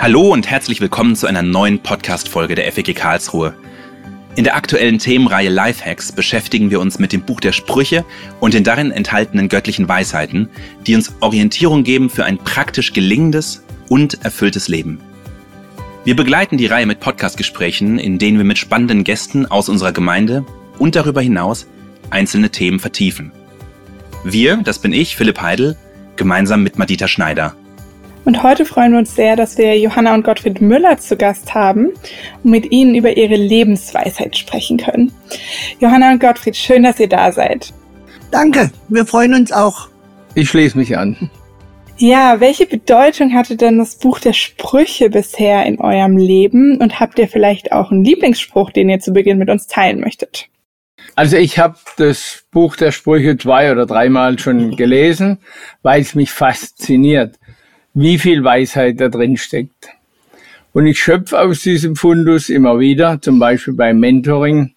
Hallo und herzlich willkommen zu einer neuen Podcast-Folge der FEG Karlsruhe. In der aktuellen Themenreihe Lifehacks beschäftigen wir uns mit dem Buch der Sprüche und den darin enthaltenen göttlichen Weisheiten, die uns Orientierung geben für ein praktisch gelingendes und erfülltes Leben. Wir begleiten die Reihe mit Podcastgesprächen, in denen wir mit spannenden Gästen aus unserer Gemeinde und darüber hinaus einzelne Themen vertiefen. Wir, das bin ich, Philipp Heidel, gemeinsam mit Madita Schneider. Und heute freuen wir uns sehr, dass wir Johanna und Gottfried Müller zu Gast haben und mit ihnen über ihre Lebensweisheit sprechen können. Johanna und Gottfried, schön, dass ihr da seid. Danke, wir freuen uns auch. Ich schließe mich an. Ja, welche Bedeutung hatte denn das Buch der Sprüche bisher in eurem Leben und habt ihr vielleicht auch einen Lieblingsspruch, den ihr zu Beginn mit uns teilen möchtet? Also ich habe das Buch der Sprüche zwei oder dreimal schon gelesen, weil es mich fasziniert wie viel Weisheit da drin steckt. Und ich schöpfe aus diesem Fundus immer wieder, zum Beispiel beim Mentoring,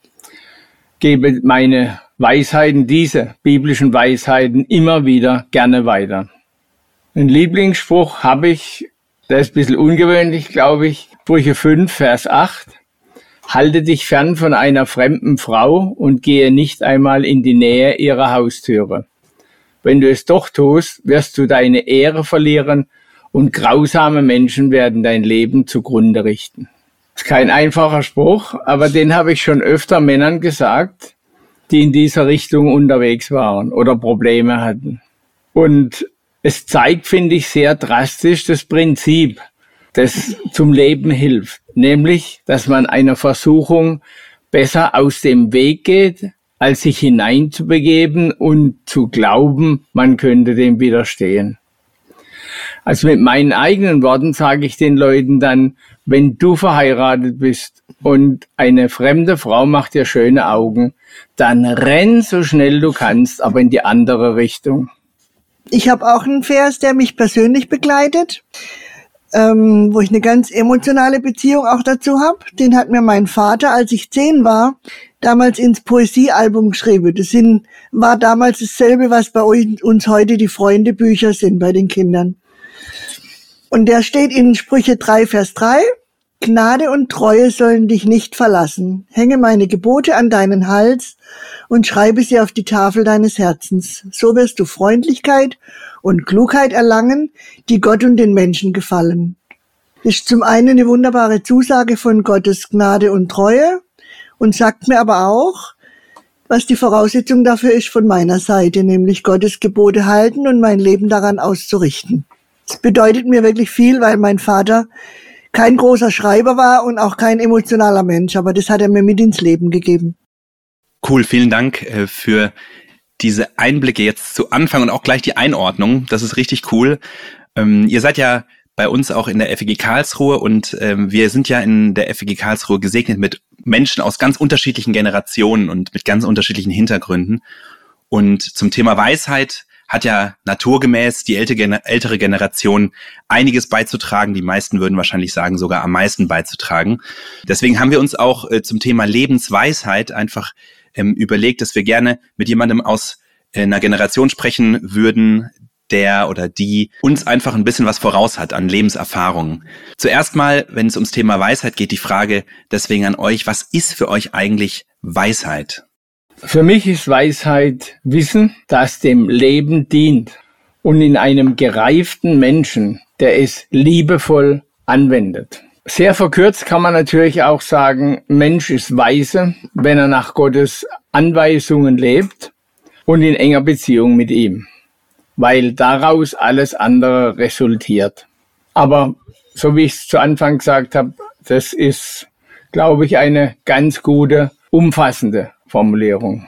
gebe meine Weisheiten, diese biblischen Weisheiten immer wieder gerne weiter. Ein Lieblingsspruch habe ich, der ist ein bisschen ungewöhnlich, glaube ich, Sprüche 5, Vers 8. Halte dich fern von einer fremden Frau und gehe nicht einmal in die Nähe ihrer Haustüre. Wenn du es doch tust, wirst du deine Ehre verlieren und grausame Menschen werden dein Leben zugrunde richten. Ist kein einfacher Spruch, aber den habe ich schon öfter Männern gesagt, die in dieser Richtung unterwegs waren oder Probleme hatten. Und es zeigt, finde ich, sehr drastisch das Prinzip, das zum Leben hilft, nämlich, dass man einer Versuchung besser aus dem Weg geht, als sich hineinzubegeben und zu glauben, man könnte dem widerstehen. Also mit meinen eigenen Worten sage ich den Leuten dann, wenn du verheiratet bist und eine fremde Frau macht dir schöne Augen, dann renn so schnell du kannst, aber in die andere Richtung. Ich habe auch einen Vers, der mich persönlich begleitet, ähm, wo ich eine ganz emotionale Beziehung auch dazu habe. Den hat mir mein Vater, als ich zehn war, damals ins Poesiealbum geschrieben. Das sind, war damals dasselbe, was bei uns heute die Freundebücher sind bei den Kindern. Und der steht in Sprüche 3, Vers 3. Gnade und Treue sollen dich nicht verlassen. Hänge meine Gebote an deinen Hals und schreibe sie auf die Tafel deines Herzens. So wirst du Freundlichkeit und Klugheit erlangen, die Gott und den Menschen gefallen. Das ist zum einen eine wunderbare Zusage von Gottes Gnade und Treue und sagt mir aber auch, was die Voraussetzung dafür ist von meiner Seite, nämlich Gottes Gebote halten und mein Leben daran auszurichten. Bedeutet mir wirklich viel, weil mein Vater kein großer Schreiber war und auch kein emotionaler Mensch, aber das hat er mir mit ins Leben gegeben. Cool, vielen Dank äh, für diese Einblicke jetzt zu Anfang und auch gleich die Einordnung. Das ist richtig cool. Ähm, ihr seid ja bei uns auch in der FEG Karlsruhe und ähm, wir sind ja in der FEG Karlsruhe gesegnet mit Menschen aus ganz unterschiedlichen Generationen und mit ganz unterschiedlichen Hintergründen. Und zum Thema Weisheit hat ja naturgemäß die ältere Generation einiges beizutragen. Die meisten würden wahrscheinlich sagen, sogar am meisten beizutragen. Deswegen haben wir uns auch äh, zum Thema Lebensweisheit einfach ähm, überlegt, dass wir gerne mit jemandem aus äh, einer Generation sprechen würden, der oder die uns einfach ein bisschen was voraus hat an Lebenserfahrungen. Zuerst mal, wenn es ums Thema Weisheit geht, die Frage deswegen an euch, was ist für euch eigentlich Weisheit? Für mich ist Weisheit Wissen, das dem Leben dient und in einem gereiften Menschen, der es liebevoll anwendet. Sehr verkürzt kann man natürlich auch sagen, Mensch ist weise, wenn er nach Gottes Anweisungen lebt und in enger Beziehung mit ihm, weil daraus alles andere resultiert. Aber so wie ich es zu Anfang gesagt habe, das ist, glaube ich, eine ganz gute, umfassende Formulierung.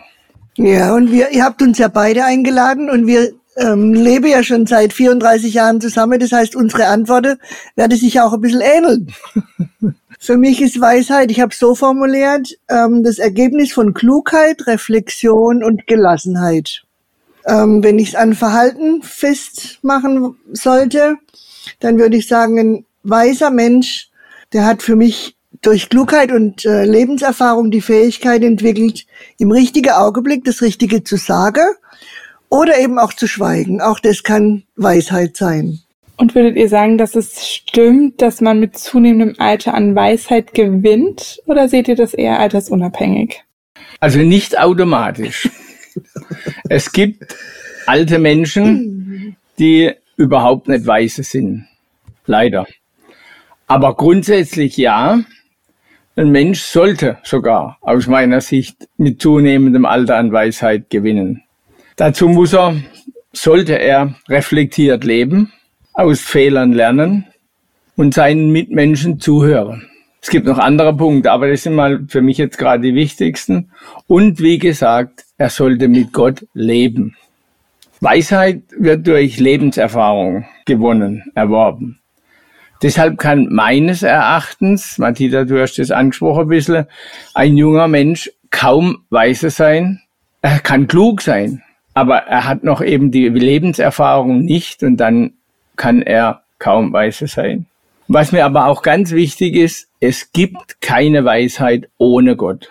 Ja, und wir, ihr habt uns ja beide eingeladen und wir ähm, leben ja schon seit 34 Jahren zusammen. Das heißt, unsere Antworten werden sich auch ein bisschen ähneln. Für mich ist Weisheit, ich habe so formuliert, ähm, das Ergebnis von Klugheit, Reflexion und Gelassenheit. Ähm, wenn ich es an Verhalten festmachen sollte, dann würde ich sagen, ein weiser Mensch, der hat für mich durch Klugheit und äh, Lebenserfahrung die Fähigkeit entwickelt, im richtigen Augenblick das Richtige zu sagen oder eben auch zu schweigen. Auch das kann Weisheit sein. Und würdet ihr sagen, dass es stimmt, dass man mit zunehmendem Alter an Weisheit gewinnt? Oder seht ihr das eher altersunabhängig? Also nicht automatisch. es gibt alte Menschen, die überhaupt nicht weise sind. Leider. Aber grundsätzlich ja. Ein Mensch sollte sogar aus meiner Sicht mit zunehmendem Alter an Weisheit gewinnen. Dazu muss er, sollte er reflektiert leben, aus Fehlern lernen und seinen Mitmenschen zuhören. Es gibt noch andere Punkte, aber das sind mal für mich jetzt gerade die wichtigsten. Und wie gesagt, er sollte mit Gott leben. Weisheit wird durch Lebenserfahrung gewonnen, erworben. Deshalb kann meines Erachtens, Mathilda, du hast es angesprochen ein bisschen, ein junger Mensch kaum weise sein. Er kann klug sein, aber er hat noch eben die Lebenserfahrung nicht und dann kann er kaum weise sein. Was mir aber auch ganz wichtig ist, es gibt keine Weisheit ohne Gott.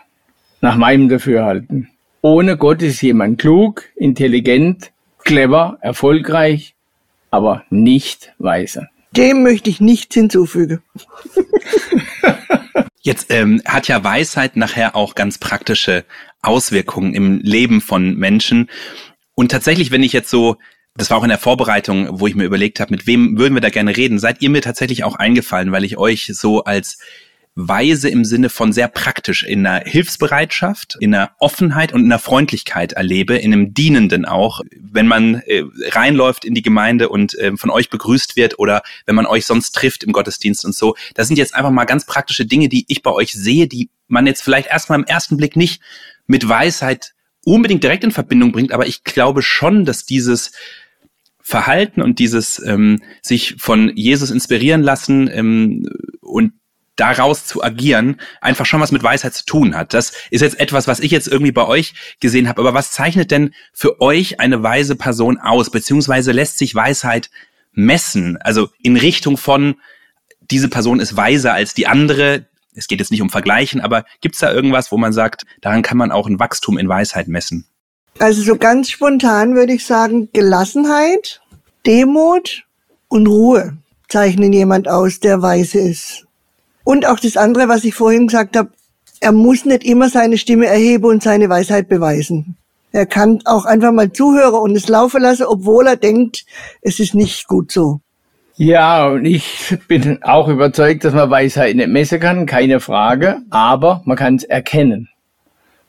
Nach meinem Dafürhalten. Ohne Gott ist jemand klug, intelligent, clever, erfolgreich, aber nicht weise. Dem möchte ich nichts hinzufügen. Jetzt ähm, hat ja Weisheit nachher auch ganz praktische Auswirkungen im Leben von Menschen. Und tatsächlich, wenn ich jetzt so, das war auch in der Vorbereitung, wo ich mir überlegt habe, mit wem würden wir da gerne reden, seid ihr mir tatsächlich auch eingefallen, weil ich euch so als weise im Sinne von sehr praktisch in einer Hilfsbereitschaft, in einer Offenheit und in einer Freundlichkeit erlebe, in einem Dienenden auch, wenn man äh, reinläuft in die Gemeinde und äh, von euch begrüßt wird oder wenn man euch sonst trifft im Gottesdienst und so. Das sind jetzt einfach mal ganz praktische Dinge, die ich bei euch sehe, die man jetzt vielleicht erstmal im ersten Blick nicht mit Weisheit unbedingt direkt in Verbindung bringt, aber ich glaube schon, dass dieses Verhalten und dieses ähm, sich von Jesus inspirieren lassen ähm, und daraus zu agieren, einfach schon was mit Weisheit zu tun hat. Das ist jetzt etwas, was ich jetzt irgendwie bei euch gesehen habe. Aber was zeichnet denn für euch eine weise Person aus? Beziehungsweise lässt sich Weisheit messen? Also in Richtung von, diese Person ist weiser als die andere. Es geht jetzt nicht um Vergleichen, aber gibt es da irgendwas, wo man sagt, daran kann man auch ein Wachstum in Weisheit messen? Also so ganz spontan würde ich sagen, Gelassenheit, Demut und Ruhe zeichnen jemand aus, der weise ist. Und auch das andere, was ich vorhin gesagt habe, er muss nicht immer seine Stimme erheben und seine Weisheit beweisen. Er kann auch einfach mal zuhören und es laufen lassen, obwohl er denkt, es ist nicht gut so. Ja, und ich bin auch überzeugt, dass man Weisheit nicht messen kann, keine Frage, aber man kann es erkennen.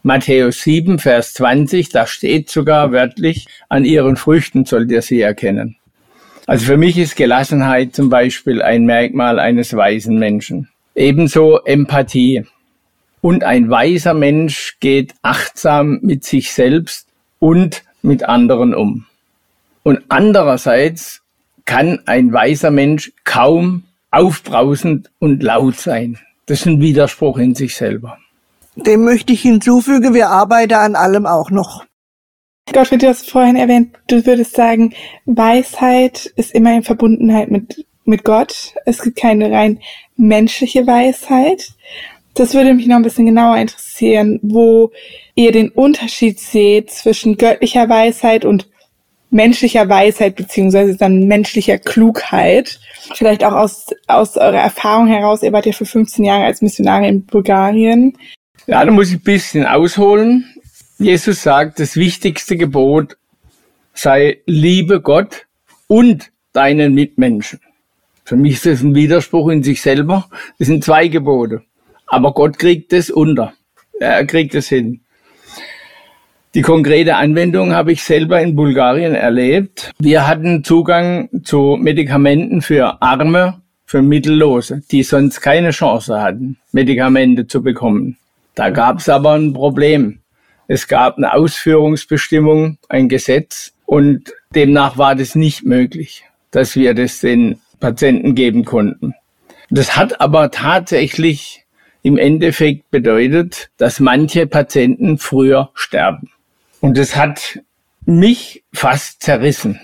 Matthäus 7, Vers 20, da steht sogar wörtlich, an ihren Früchten sollt ihr sie erkennen. Also für mich ist Gelassenheit zum Beispiel ein Merkmal eines weisen Menschen. Ebenso Empathie. Und ein weiser Mensch geht achtsam mit sich selbst und mit anderen um. Und andererseits kann ein weiser Mensch kaum aufbrausend und laut sein. Das ist ein Widerspruch in sich selber. Dem möchte ich hinzufügen, wir arbeiten an allem auch noch. Gottfried, du hast vorhin erwähnt, du würdest sagen, Weisheit ist immer in Verbundenheit mit, mit Gott. Es gibt keine rein menschliche Weisheit. Das würde mich noch ein bisschen genauer interessieren, wo ihr den Unterschied seht zwischen göttlicher Weisheit und menschlicher Weisheit beziehungsweise dann menschlicher Klugheit. Vielleicht auch aus, aus eurer Erfahrung heraus. Ihr wart ja für 15 Jahre als Missionar in Bulgarien. Ja, da muss ich ein bisschen ausholen. Jesus sagt, das wichtigste Gebot sei liebe Gott und deinen Mitmenschen. Für mich ist das ein Widerspruch in sich selber. Das sind zwei Gebote. Aber Gott kriegt es unter. Er kriegt es hin. Die konkrete Anwendung habe ich selber in Bulgarien erlebt. Wir hatten Zugang zu Medikamenten für Arme, für Mittellose, die sonst keine Chance hatten, Medikamente zu bekommen. Da gab es aber ein Problem. Es gab eine Ausführungsbestimmung, ein Gesetz und demnach war das nicht möglich, dass wir das den Patienten geben konnten. Das hat aber tatsächlich im Endeffekt bedeutet, dass manche Patienten früher sterben. Und das hat mich fast zerrissen.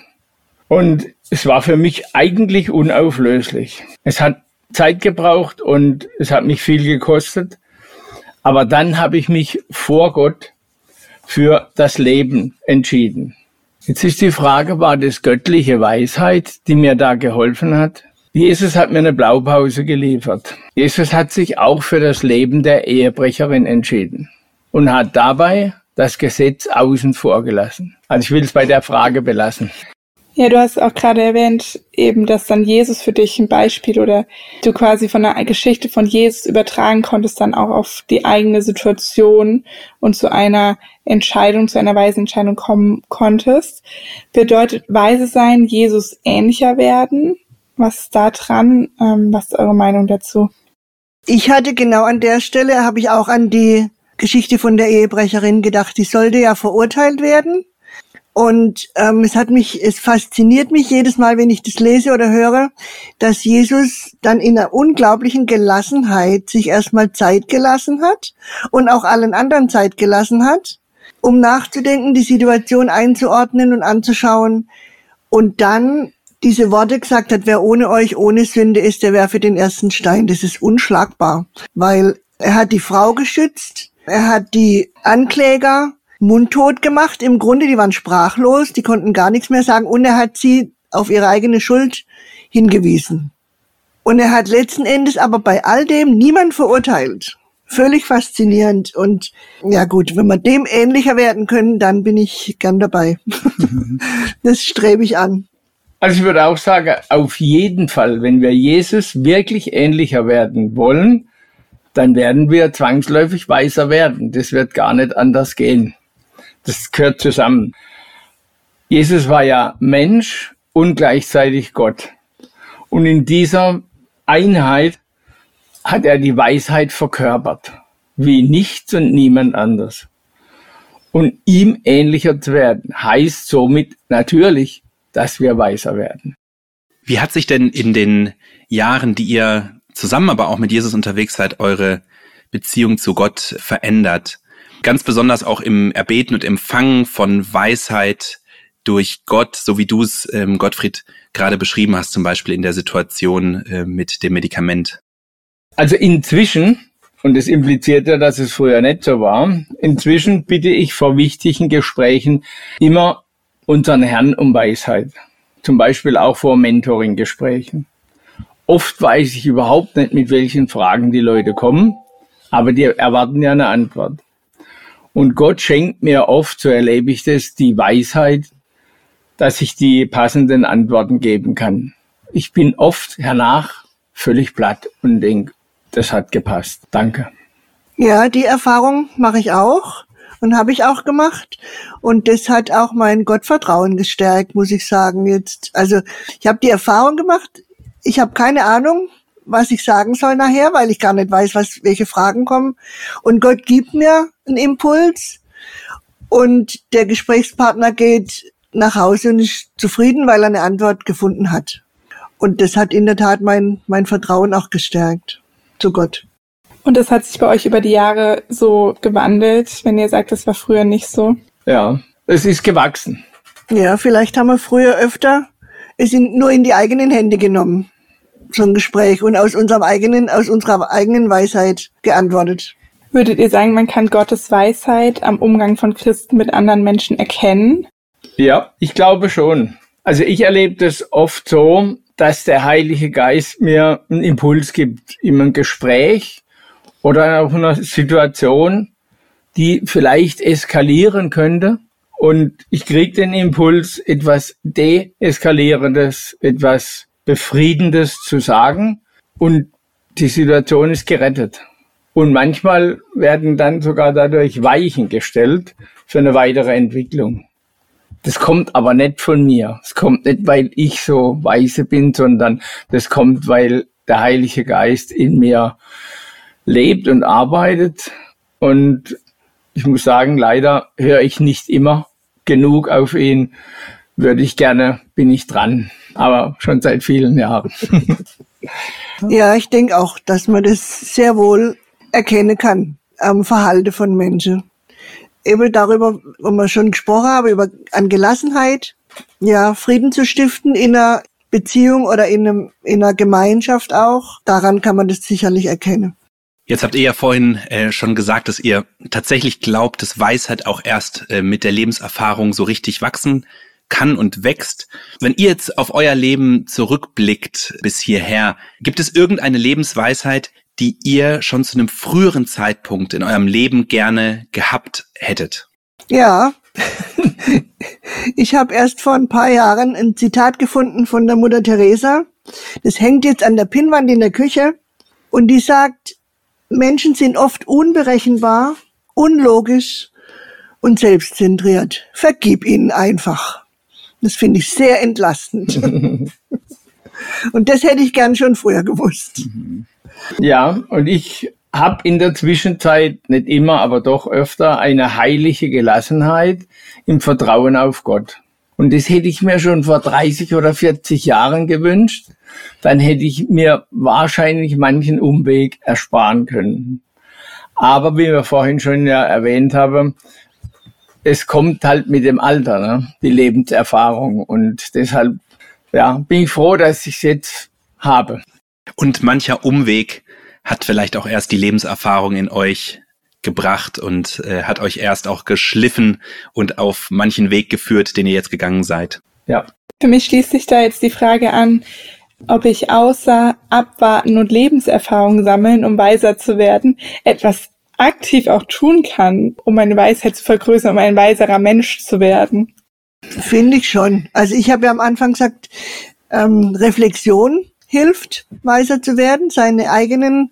Und es war für mich eigentlich unauflöslich. Es hat Zeit gebraucht und es hat mich viel gekostet. Aber dann habe ich mich vor Gott für das Leben entschieden. Jetzt ist die Frage, war das göttliche Weisheit, die mir da geholfen hat? Jesus hat mir eine Blaupause geliefert. Jesus hat sich auch für das Leben der Ehebrecherin entschieden und hat dabei das Gesetz außen vor gelassen. Also ich will es bei der Frage belassen. Ja, du hast auch gerade erwähnt, eben, dass dann Jesus für dich ein Beispiel oder du quasi von einer Geschichte von Jesus übertragen konntest, dann auch auf die eigene Situation und zu einer Entscheidung, zu einer weisen Entscheidung kommen konntest. Bedeutet weise sein, Jesus ähnlicher werden? Was ist da dran? Ähm, was ist eure Meinung dazu? Ich hatte genau an der Stelle, habe ich auch an die Geschichte von der Ehebrecherin gedacht, die sollte ja verurteilt werden. Und ähm, es hat mich, es fasziniert mich jedes Mal, wenn ich das lese oder höre, dass Jesus dann in einer unglaublichen Gelassenheit sich erstmal Zeit gelassen hat und auch allen anderen Zeit gelassen hat, um nachzudenken, die Situation einzuordnen und anzuschauen und dann diese Worte gesagt hat, wer ohne euch ohne Sünde ist, der werfe den ersten Stein. Das ist unschlagbar, weil er hat die Frau geschützt, er hat die Ankläger mundtot gemacht. Im Grunde, die waren sprachlos, die konnten gar nichts mehr sagen und er hat sie auf ihre eigene Schuld hingewiesen. Und er hat letzten Endes aber bei all dem niemand verurteilt. Völlig faszinierend. Und ja gut, wenn wir dem ähnlicher werden können, dann bin ich gern dabei. das strebe ich an. Also ich würde auch sagen, auf jeden Fall, wenn wir Jesus wirklich ähnlicher werden wollen, dann werden wir zwangsläufig weiser werden. Das wird gar nicht anders gehen. Das gehört zusammen. Jesus war ja Mensch und gleichzeitig Gott. Und in dieser Einheit hat er die Weisheit verkörpert, wie nichts und niemand anders. Und ihm ähnlicher zu werden, heißt somit natürlich, dass wir weiser werden. Wie hat sich denn in den Jahren, die ihr zusammen aber auch mit Jesus unterwegs seid, eure Beziehung zu Gott verändert? Ganz besonders auch im Erbeten und Empfangen von Weisheit durch Gott, so wie du es, ähm, Gottfried, gerade beschrieben hast, zum Beispiel in der Situation äh, mit dem Medikament. Also inzwischen, und es impliziert ja, dass es früher nicht so war, inzwischen bitte ich vor wichtigen Gesprächen immer unseren Herrn um Weisheit. Zum Beispiel auch vor Mentoring-Gesprächen. Oft weiß ich überhaupt nicht, mit welchen Fragen die Leute kommen, aber die erwarten ja eine Antwort. Und Gott schenkt mir oft, so erlebe ich das, die Weisheit, dass ich die passenden Antworten geben kann. Ich bin oft hernach völlig platt und denke, das hat gepasst. Danke. Ja, die Erfahrung mache ich auch und habe ich auch gemacht. Und das hat auch mein Gottvertrauen gestärkt, muss ich sagen jetzt. Also ich habe die Erfahrung gemacht, ich habe keine Ahnung, was ich sagen soll nachher, weil ich gar nicht weiß, was, welche Fragen kommen. Und Gott gibt mir einen Impuls und der Gesprächspartner geht nach Hause und ist zufrieden, weil er eine Antwort gefunden hat. Und das hat in der Tat mein, mein Vertrauen auch gestärkt zu Gott. Und das hat sich bei euch über die Jahre so gewandelt, wenn ihr sagt, das war früher nicht so? Ja, es ist gewachsen. Ja, vielleicht haben wir früher öfter es in, nur in die eigenen Hände genommen so ein Gespräch und aus unserem eigenen, aus unserer eigenen Weisheit geantwortet. Würdet ihr sagen, man kann Gottes Weisheit am Umgang von Christen mit anderen Menschen erkennen? Ja, ich glaube schon. Also ich erlebe das oft so, dass der Heilige Geist mir einen Impuls gibt in einem Gespräch oder in einer Situation, die vielleicht eskalieren könnte. Und ich kriege den Impuls, etwas Deeskalierendes, etwas Befriedendes zu sagen und die Situation ist gerettet. Und manchmal werden dann sogar dadurch Weichen gestellt für eine weitere Entwicklung. Das kommt aber nicht von mir. Es kommt nicht, weil ich so weise bin, sondern das kommt, weil der Heilige Geist in mir lebt und arbeitet. Und ich muss sagen, leider höre ich nicht immer genug auf ihn. Würde ich gerne, bin ich dran aber schon seit vielen Jahren. ja, ich denke auch, dass man das sehr wohl erkennen kann am Verhalten von Menschen. Eben darüber, wo wir schon gesprochen haben, über an Gelassenheit, ja, Frieden zu stiften in einer Beziehung oder in, einem, in einer Gemeinschaft auch. Daran kann man das sicherlich erkennen. Jetzt habt ihr ja vorhin äh, schon gesagt, dass ihr tatsächlich glaubt, dass Weisheit auch erst äh, mit der Lebenserfahrung so richtig wachsen kann und wächst. Wenn ihr jetzt auf euer Leben zurückblickt bis hierher, gibt es irgendeine Lebensweisheit, die ihr schon zu einem früheren Zeitpunkt in eurem Leben gerne gehabt hättet? Ja. ich habe erst vor ein paar Jahren ein Zitat gefunden von der Mutter Teresa. Das hängt jetzt an der Pinnwand in der Küche und die sagt, Menschen sind oft unberechenbar, unlogisch und selbstzentriert. Vergib ihnen einfach. Das finde ich sehr entlastend. und das hätte ich gern schon früher gewusst. Ja, und ich habe in der Zwischenzeit, nicht immer, aber doch öfter, eine heilige Gelassenheit im Vertrauen auf Gott. Und das hätte ich mir schon vor 30 oder 40 Jahren gewünscht. Dann hätte ich mir wahrscheinlich manchen Umweg ersparen können. Aber wie wir vorhin schon ja erwähnt haben, es kommt halt mit dem Alter, ne? die Lebenserfahrung. Und deshalb ja, bin ich froh, dass ich es jetzt habe. Und mancher Umweg hat vielleicht auch erst die Lebenserfahrung in euch gebracht und äh, hat euch erst auch geschliffen und auf manchen Weg geführt, den ihr jetzt gegangen seid. Ja. Für mich schließt sich da jetzt die Frage an, ob ich außer abwarten und Lebenserfahrung sammeln, um weiser zu werden, etwas aktiv auch tun kann, um meine Weisheit zu vergrößern, um ein weiserer Mensch zu werden. Finde ich schon. Also ich habe ja am Anfang gesagt, ähm, Reflexion hilft, weiser zu werden, seine eigenen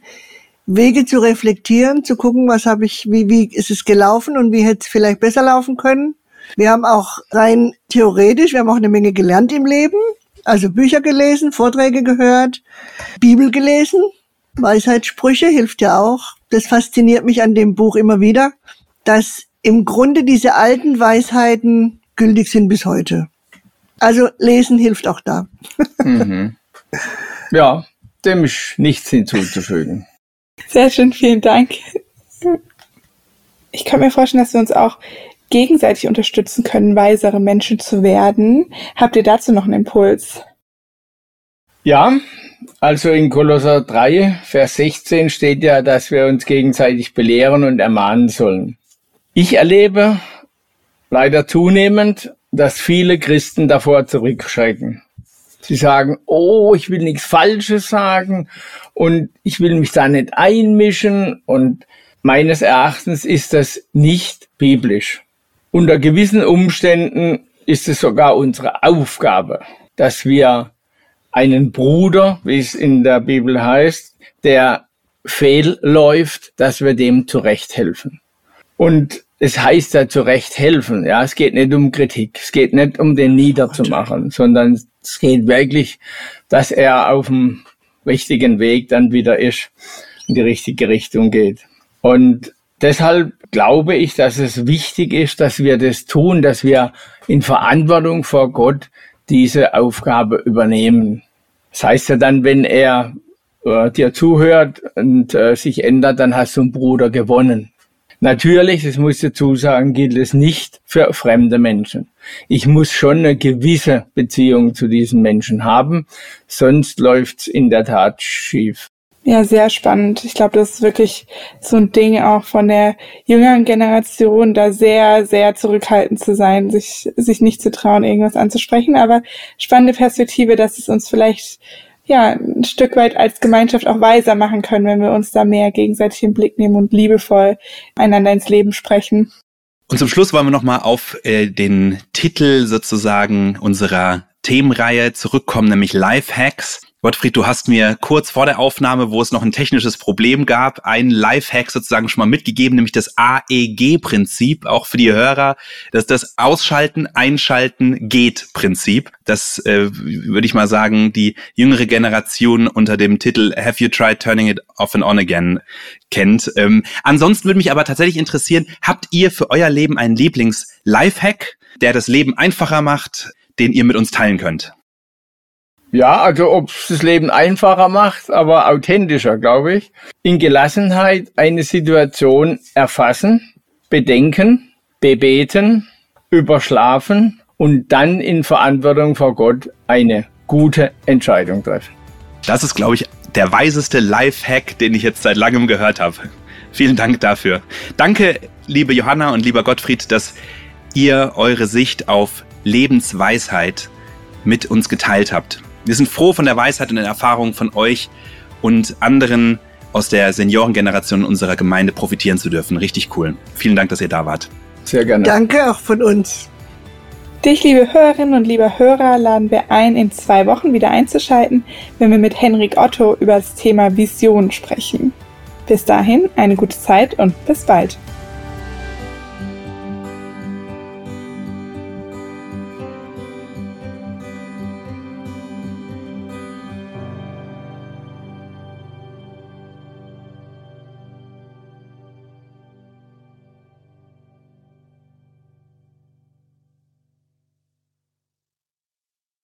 Wege zu reflektieren, zu gucken, was habe ich, wie, wie ist es gelaufen und wie hätte es vielleicht besser laufen können. Wir haben auch rein theoretisch, wir haben auch eine Menge gelernt im Leben, also Bücher gelesen, Vorträge gehört, Bibel gelesen, Weisheitssprüche hilft ja auch. Das fasziniert mich an dem Buch immer wieder, dass im Grunde diese alten Weisheiten gültig sind bis heute. Also lesen hilft auch da. Mhm. Ja, dem ist nichts hinzuzufügen. Sehr schön, vielen Dank. Ich kann mir vorstellen, dass wir uns auch gegenseitig unterstützen können, weisere Menschen zu werden. Habt ihr dazu noch einen Impuls? Ja, also in Kolosser 3, Vers 16 steht ja, dass wir uns gegenseitig belehren und ermahnen sollen. Ich erlebe leider zunehmend, dass viele Christen davor zurückschrecken. Sie sagen, oh, ich will nichts Falsches sagen und ich will mich da nicht einmischen und meines Erachtens ist das nicht biblisch. Unter gewissen Umständen ist es sogar unsere Aufgabe, dass wir einen Bruder, wie es in der Bibel heißt, der fehlläuft, dass wir dem zurecht helfen. Und es heißt ja zurecht helfen. Ja, es geht nicht um Kritik. Es geht nicht um den niederzumachen, sondern es geht wirklich, dass er auf dem richtigen Weg dann wieder ist, in die richtige Richtung geht. Und deshalb glaube ich, dass es wichtig ist, dass wir das tun, dass wir in Verantwortung vor Gott diese Aufgabe übernehmen. Das heißt ja dann, wenn er äh, dir zuhört und äh, sich ändert, dann hast du einen Bruder gewonnen. Natürlich, das muss ich dazu sagen, gilt es nicht für fremde Menschen. Ich muss schon eine gewisse Beziehung zu diesen Menschen haben, sonst läuft's in der Tat schief. Ja, sehr spannend. Ich glaube, das ist wirklich so ein Ding auch von der jüngeren Generation, da sehr, sehr zurückhaltend zu sein, sich, sich nicht zu trauen, irgendwas anzusprechen. Aber spannende Perspektive, dass es uns vielleicht ja, ein Stück weit als Gemeinschaft auch weiser machen können, wenn wir uns da mehr gegenseitig im Blick nehmen und liebevoll einander ins Leben sprechen. Und zum Schluss wollen wir nochmal auf äh, den Titel sozusagen unserer Themenreihe zurückkommen, nämlich Lifehacks. Gottfried, du hast mir kurz vor der Aufnahme, wo es noch ein technisches Problem gab, einen Lifehack sozusagen schon mal mitgegeben, nämlich das AEG-Prinzip, auch für die Hörer, das ist das Ausschalten, Einschalten, Geht-Prinzip. Das äh, würde ich mal sagen, die jüngere Generation unter dem Titel Have You Tried Turning It Off and On Again kennt. Ähm, ansonsten würde mich aber tatsächlich interessieren, habt ihr für euer Leben einen Lieblings-Lifehack, der das Leben einfacher macht, den ihr mit uns teilen könnt? Ja, also ob es das Leben einfacher macht, aber authentischer, glaube ich. In Gelassenheit eine Situation erfassen, bedenken, bebeten, überschlafen und dann in Verantwortung vor Gott eine gute Entscheidung treffen. Das ist, glaube ich, der weiseste Life-Hack, den ich jetzt seit langem gehört habe. Vielen Dank dafür. Danke, liebe Johanna und lieber Gottfried, dass ihr eure Sicht auf Lebensweisheit mit uns geteilt habt. Wir sind froh von der Weisheit und den Erfahrungen von euch und anderen aus der Seniorengeneration unserer Gemeinde profitieren zu dürfen. Richtig cool. Vielen Dank, dass ihr da wart. Sehr gerne. Danke auch von uns. Dich, liebe Hörerinnen und lieber Hörer, laden wir ein, in zwei Wochen wieder einzuschalten, wenn wir mit Henrik Otto über das Thema Vision sprechen. Bis dahin eine gute Zeit und bis bald.